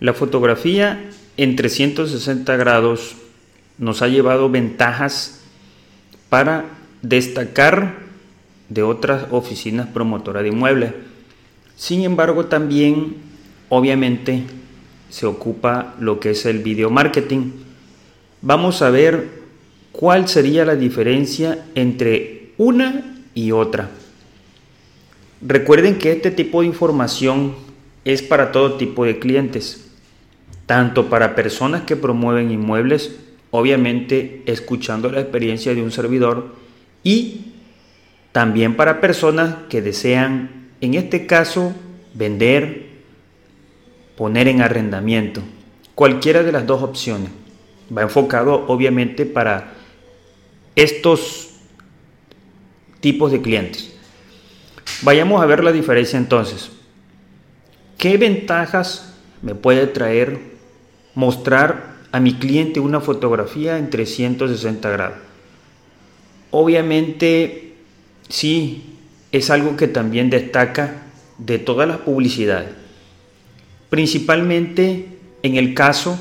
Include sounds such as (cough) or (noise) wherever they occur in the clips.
La fotografía en 360 grados nos ha llevado ventajas para destacar de otras oficinas promotoras de inmuebles. Sin embargo, también obviamente se ocupa lo que es el video marketing. Vamos a ver cuál sería la diferencia entre una y otra. Recuerden que este tipo de información es para todo tipo de clientes tanto para personas que promueven inmuebles, obviamente escuchando la experiencia de un servidor, y también para personas que desean, en este caso, vender, poner en arrendamiento. Cualquiera de las dos opciones. Va enfocado obviamente para estos tipos de clientes. Vayamos a ver la diferencia entonces. ¿Qué ventajas me puede traer mostrar a mi cliente una fotografía en 360 grados. Obviamente, sí, es algo que también destaca de todas las publicidades, principalmente en el caso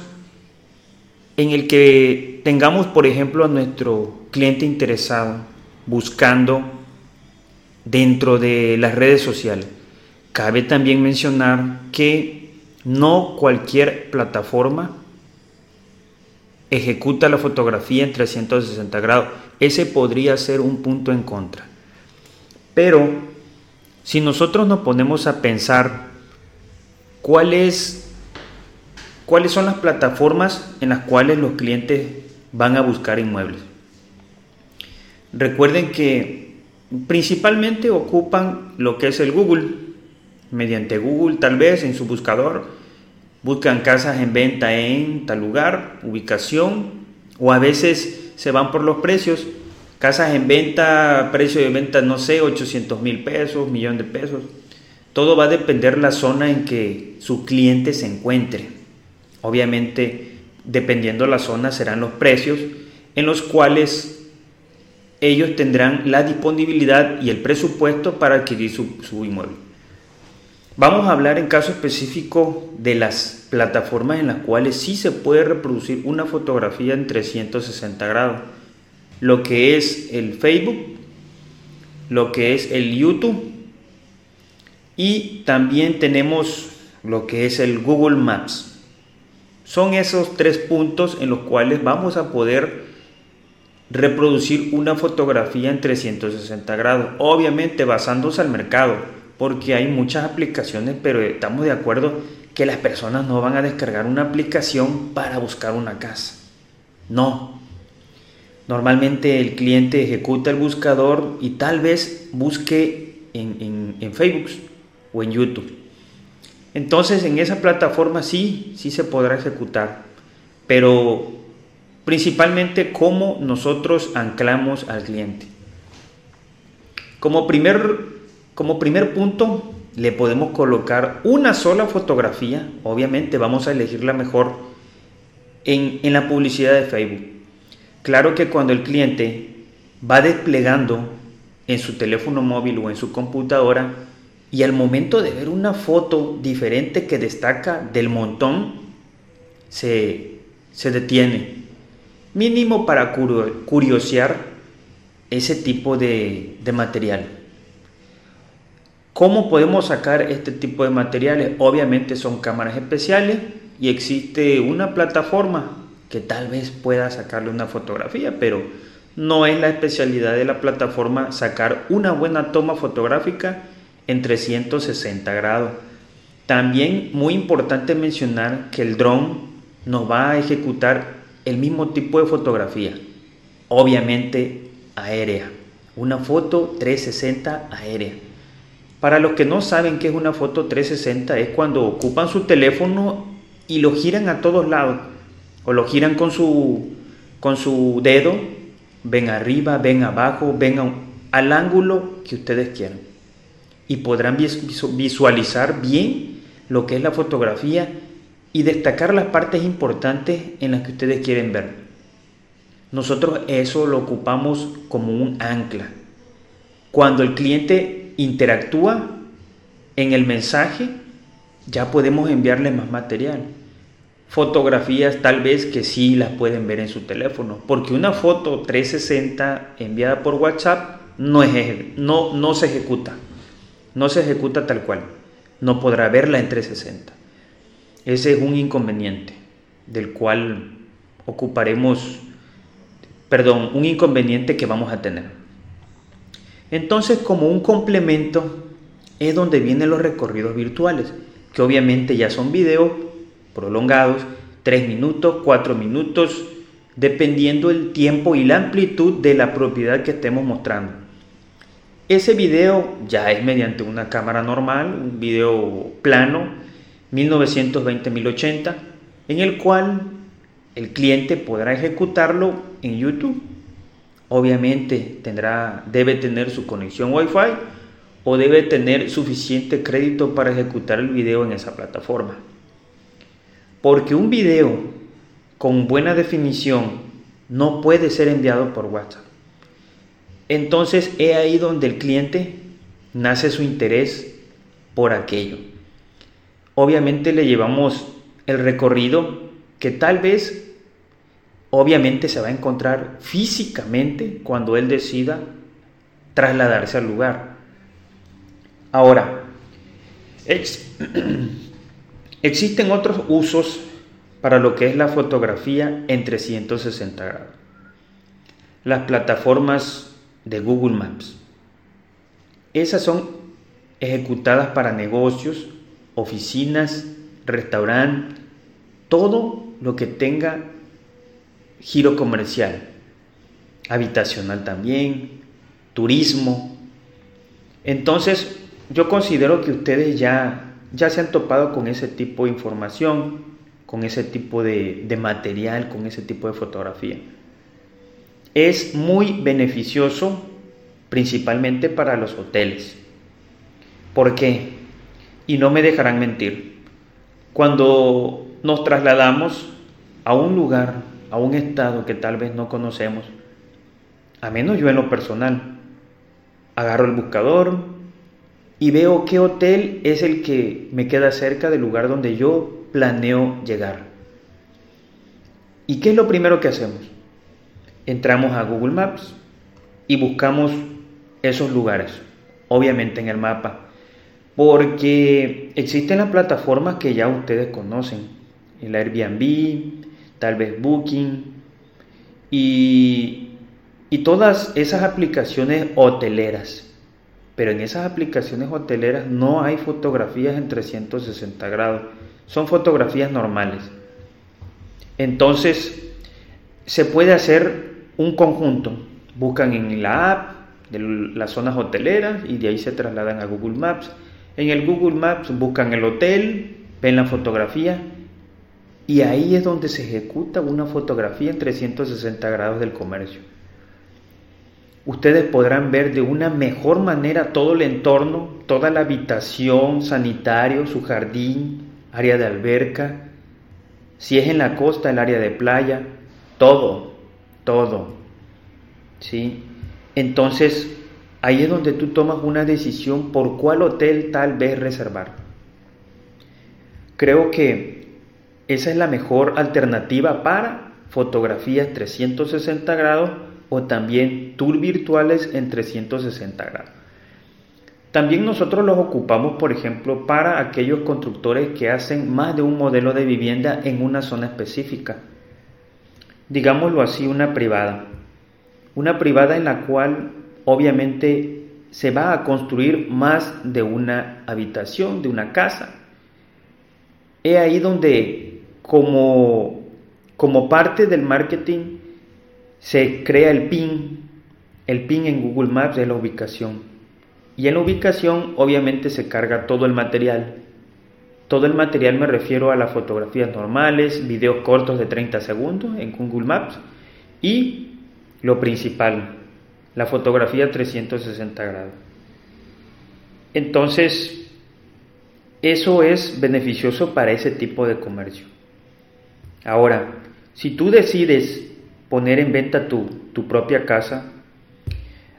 en el que tengamos, por ejemplo, a nuestro cliente interesado buscando dentro de las redes sociales. Cabe también mencionar que no cualquier plataforma ejecuta la fotografía en 360 grados. Ese podría ser un punto en contra. Pero si nosotros nos ponemos a pensar cuáles cuáles son las plataformas en las cuales los clientes van a buscar inmuebles. Recuerden que principalmente ocupan lo que es el Google mediante Google tal vez en su buscador, buscan casas en venta en tal lugar, ubicación, o a veces se van por los precios, casas en venta, precio de venta, no sé, 800 mil pesos, millón de pesos. Todo va a depender la zona en que su cliente se encuentre. Obviamente, dependiendo la zona, serán los precios en los cuales ellos tendrán la disponibilidad y el presupuesto para adquirir su, su inmueble. Vamos a hablar en caso específico de las plataformas en las cuales sí se puede reproducir una fotografía en 360 grados. Lo que es el Facebook, lo que es el YouTube y también tenemos lo que es el Google Maps. Son esos tres puntos en los cuales vamos a poder reproducir una fotografía en 360 grados, obviamente basándose al mercado porque hay muchas aplicaciones, pero estamos de acuerdo que las personas no van a descargar una aplicación para buscar una casa. No. Normalmente el cliente ejecuta el buscador y tal vez busque en, en Facebook o en YouTube. Entonces en esa plataforma sí, sí se podrá ejecutar, pero principalmente cómo nosotros anclamos al cliente. Como primer como primer punto, le podemos colocar una sola fotografía, obviamente vamos a elegir la mejor en, la publicidad de Facebook. Claro que cuando el cliente va desplegando en su teléfono móvil o en su computadora y al momento de ver una foto diferente que destaca del montón, se, detiene. Mínimo para curiosear ese tipo de material. ¿Cómo podemos sacar este tipo de materiales? Obviamente son cámaras especiales y existe una plataforma que tal vez pueda sacarle una fotografía, pero no es la especialidad de la plataforma sacar una buena toma fotográfica en 360 grados. También muy importante mencionar que el dron nos va a ejecutar el mismo tipo de fotografía, obviamente aérea, una foto 360 aérea. Para los que no saben qué es una foto 360, es cuando ocupan su teléfono y lo giran a todos lados. O lo giran con su, con su dedo, ven arriba, ven abajo, ven al ángulo que ustedes quieran. Y podrán visualizar bien lo que es la fotografía y destacar las partes importantes en las que ustedes quieren ver. Nosotros eso lo ocupamos como un ancla. Cuando el cliente interactúa en el mensaje, ya podemos enviarle más material. Fotografías tal vez que sí las pueden ver en su teléfono, porque una foto 360 enviada por WhatsApp no, es, no, no se ejecuta, no se ejecuta tal cual, no podrá verla en 360. Ese es un inconveniente del cual ocuparemos, perdón, un inconveniente que vamos a tener. Entonces, como un complemento, es donde vienen los recorridos virtuales, que obviamente ya son videos prolongados, 3 minutos, 4 minutos, dependiendo el tiempo y la amplitud de la propiedad que estemos mostrando. Ese video ya es mediante una cámara normal, un video plano, 1920-1080, en el cual el cliente podrá ejecutarlo en YouTube. Obviamente tendrá, debe tener su conexión Wi-Fi o debe tener suficiente crédito para ejecutar el video en esa plataforma. Porque un video con buena definición no puede ser enviado por WhatsApp. Entonces es ahí donde el cliente nace su interés por aquello. Obviamente le llevamos el recorrido que tal vez, obviamente se va a encontrar físicamente cuando él decida trasladarse al lugar. Ahora, (clears throat) existen otros usos para lo que es la fotografía en 360 grados. Las plataformas de Google Maps. Esas son ejecutadas para negocios, oficinas, restaurantes, todo lo que tenga giro comercial, habitacional también, turismo. Entonces, yo considero que ustedes ya, ya se han topado con ese tipo de información, con ese tipo de, de material, con ese tipo de fotografía. Es muy beneficioso principalmente para los hoteles. ¿Por qué? Y no me dejarán mentir. Cuando nos trasladamos a un lugar, a un estado que tal vez no conocemos, a menos yo en lo personal, agarro el buscador, y veo qué hotel es el que me queda cerca del lugar donde yo planeo llegar. ¿Y qué es lo primero que hacemos? Entramos a Google Maps y buscamos esos lugares, obviamente en el mapa, porque existen las plataformas que ya ustedes conocen, el Airbnb, tal vez Booking, y, y todas esas aplicaciones hoteleras pero en esas aplicaciones hoteleras no hay fotografías en 360 grados, son fotografías normales. Entonces, se puede hacer un conjunto. Buscan en la app de las zonas hoteleras y de ahí se trasladan a Google Maps. En el Google Maps buscan el hotel, ven la fotografía y ahí es donde se ejecuta una fotografía en 360 grados del comercio ustedes podrán ver de una mejor manera todo el entorno, toda la habitación, sanitario, su jardín, área de alberca, si es en la costa, el área de playa, todo, todo. ¿Sí? Entonces, ahí es donde tú tomas una decisión por cuál hotel tal vez reservar. Creo que esa es la mejor alternativa para fotografías 360 grados o también tours virtuales en 360 grados. También nosotros los ocupamos, por ejemplo, para aquellos constructores que hacen más de un modelo de vivienda en una zona específica. Digámoslo así, una privada. Una privada en la cual obviamente se va a construir más de una habitación, de una casa. Es ahí donde como, como parte del marketing se crea el pin. El pin en Google Maps es la ubicación. Y en la ubicación obviamente se carga todo el material. Todo el material me refiero a las fotografías normales, videos cortos de 30 segundos en Google Maps y lo principal, la fotografía 360 grados. Entonces, eso es beneficioso para ese tipo de comercio. Ahora, si tú decides poner en venta tu, tu propia casa,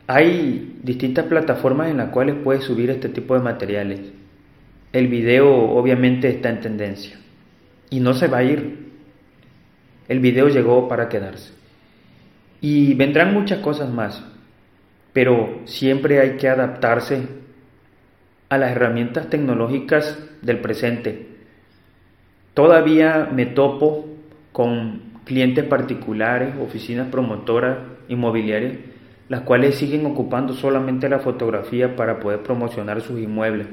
hay distintas plataformas en las cuales puedes subir este tipo de materiales. El video obviamente está en tendencia y no se va a ir. El video llegó para quedarse. Y vendrán muchas cosas más, pero siempre hay que adaptarse a las herramientas tecnológicas del presente. Todavía me topo con clientes particulares, oficinas promotoras, inmobiliarias, las cuales siguen ocupando solamente la fotografía para poder promocionar sus inmuebles.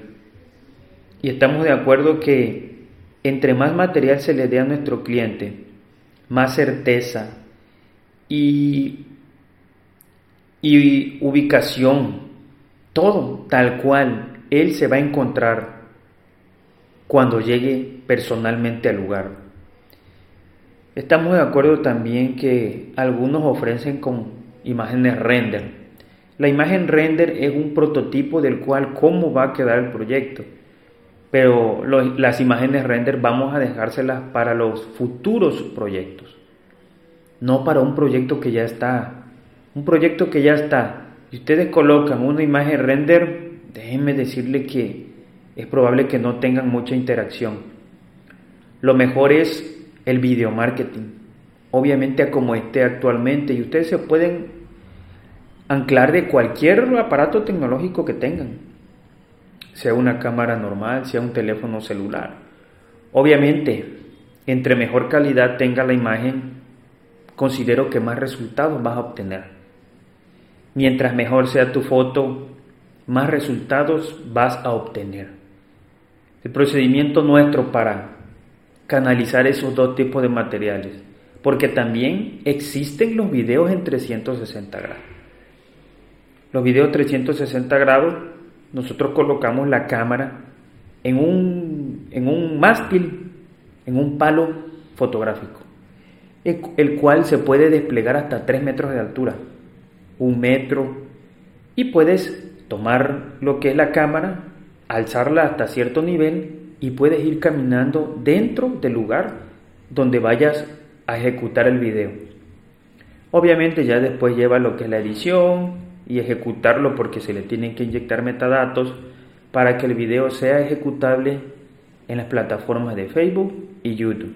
Y estamos de acuerdo que entre más material se le dé a nuestro cliente, más certeza y, y ubicación, todo tal cual él se va a encontrar cuando llegue personalmente al lugar. Estamos de acuerdo también que algunos ofrecen con imágenes render. La imagen render es un prototipo del cual cómo va a quedar el proyecto. Pero las imágenes render vamos a dejárselas para los futuros proyectos. No para un proyecto que ya está. Un proyecto que ya está. Si ustedes colocan una imagen render, déjenme decirle que es probable que no tengan mucha interacción. Lo mejor es el video marketing. Obviamente como esté actualmente y ustedes se pueden anclar de cualquier aparato tecnológico que tengan, sea una cámara normal, sea un teléfono celular. Obviamente, entre mejor calidad tenga la imagen, considero que más resultados vas a obtener. Mientras mejor sea tu foto, más resultados vas a obtener. El procedimiento nuestro para canalizar esos dos tipos de materiales, porque también existen los videos en 360 grados. Los videos 360 grados, nosotros colocamos la cámara en un, en un mástil, en un palo fotográfico, el, cual se puede desplegar hasta 3 metros de altura, un metro, y puedes tomar lo que es la cámara, alzarla hasta cierto nivel y puedes ir caminando dentro del lugar donde vayas a ejecutar el video. Obviamente ya después lleva lo que es la edición, y ejecutarlo porque se le tienen que inyectar metadatos para que el video sea ejecutable en las plataformas de Facebook y YouTube.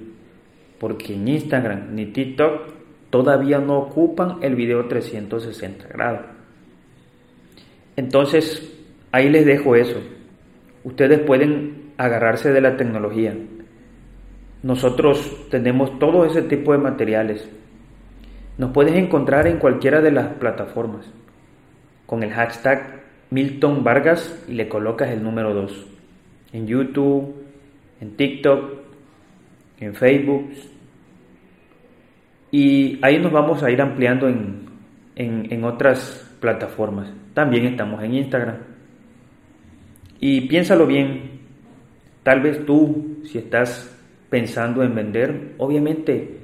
Porque en Instagram ni TikTok todavía no ocupan el video 360 grados. Entonces, ahí les dejo eso. Ustedes pueden agarrarse de la tecnología. Nosotros tenemos todo ese tipo de materiales. Nos puedes encontrar en cualquiera de las plataformas con el hashtag Milton Vargas y le colocas el número 2. En YouTube, en TikTok, en Facebook. Y ahí nos vamos a ir ampliando en, en otras plataformas. También estamos en Instagram. Y piénsalo bien. Tal vez tú, si estás pensando en vender, obviamente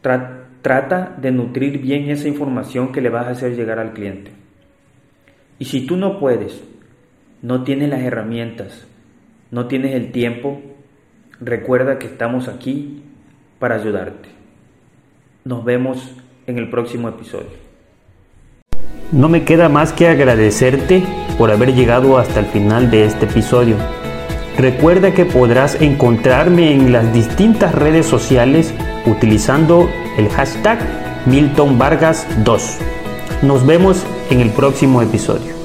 trata de nutrir bien esa información que le vas a hacer llegar al cliente. Y si tú no puedes, no tienes las herramientas, no tienes el tiempo, recuerda que estamos aquí para ayudarte. Nos vemos en el próximo episodio. No me queda más que agradecerte por haber llegado hasta el final de este episodio. Recuerda que podrás encontrarme en las distintas redes sociales utilizando el hashtag Milton Vargas 2. Nos vemos en el próximo episodio.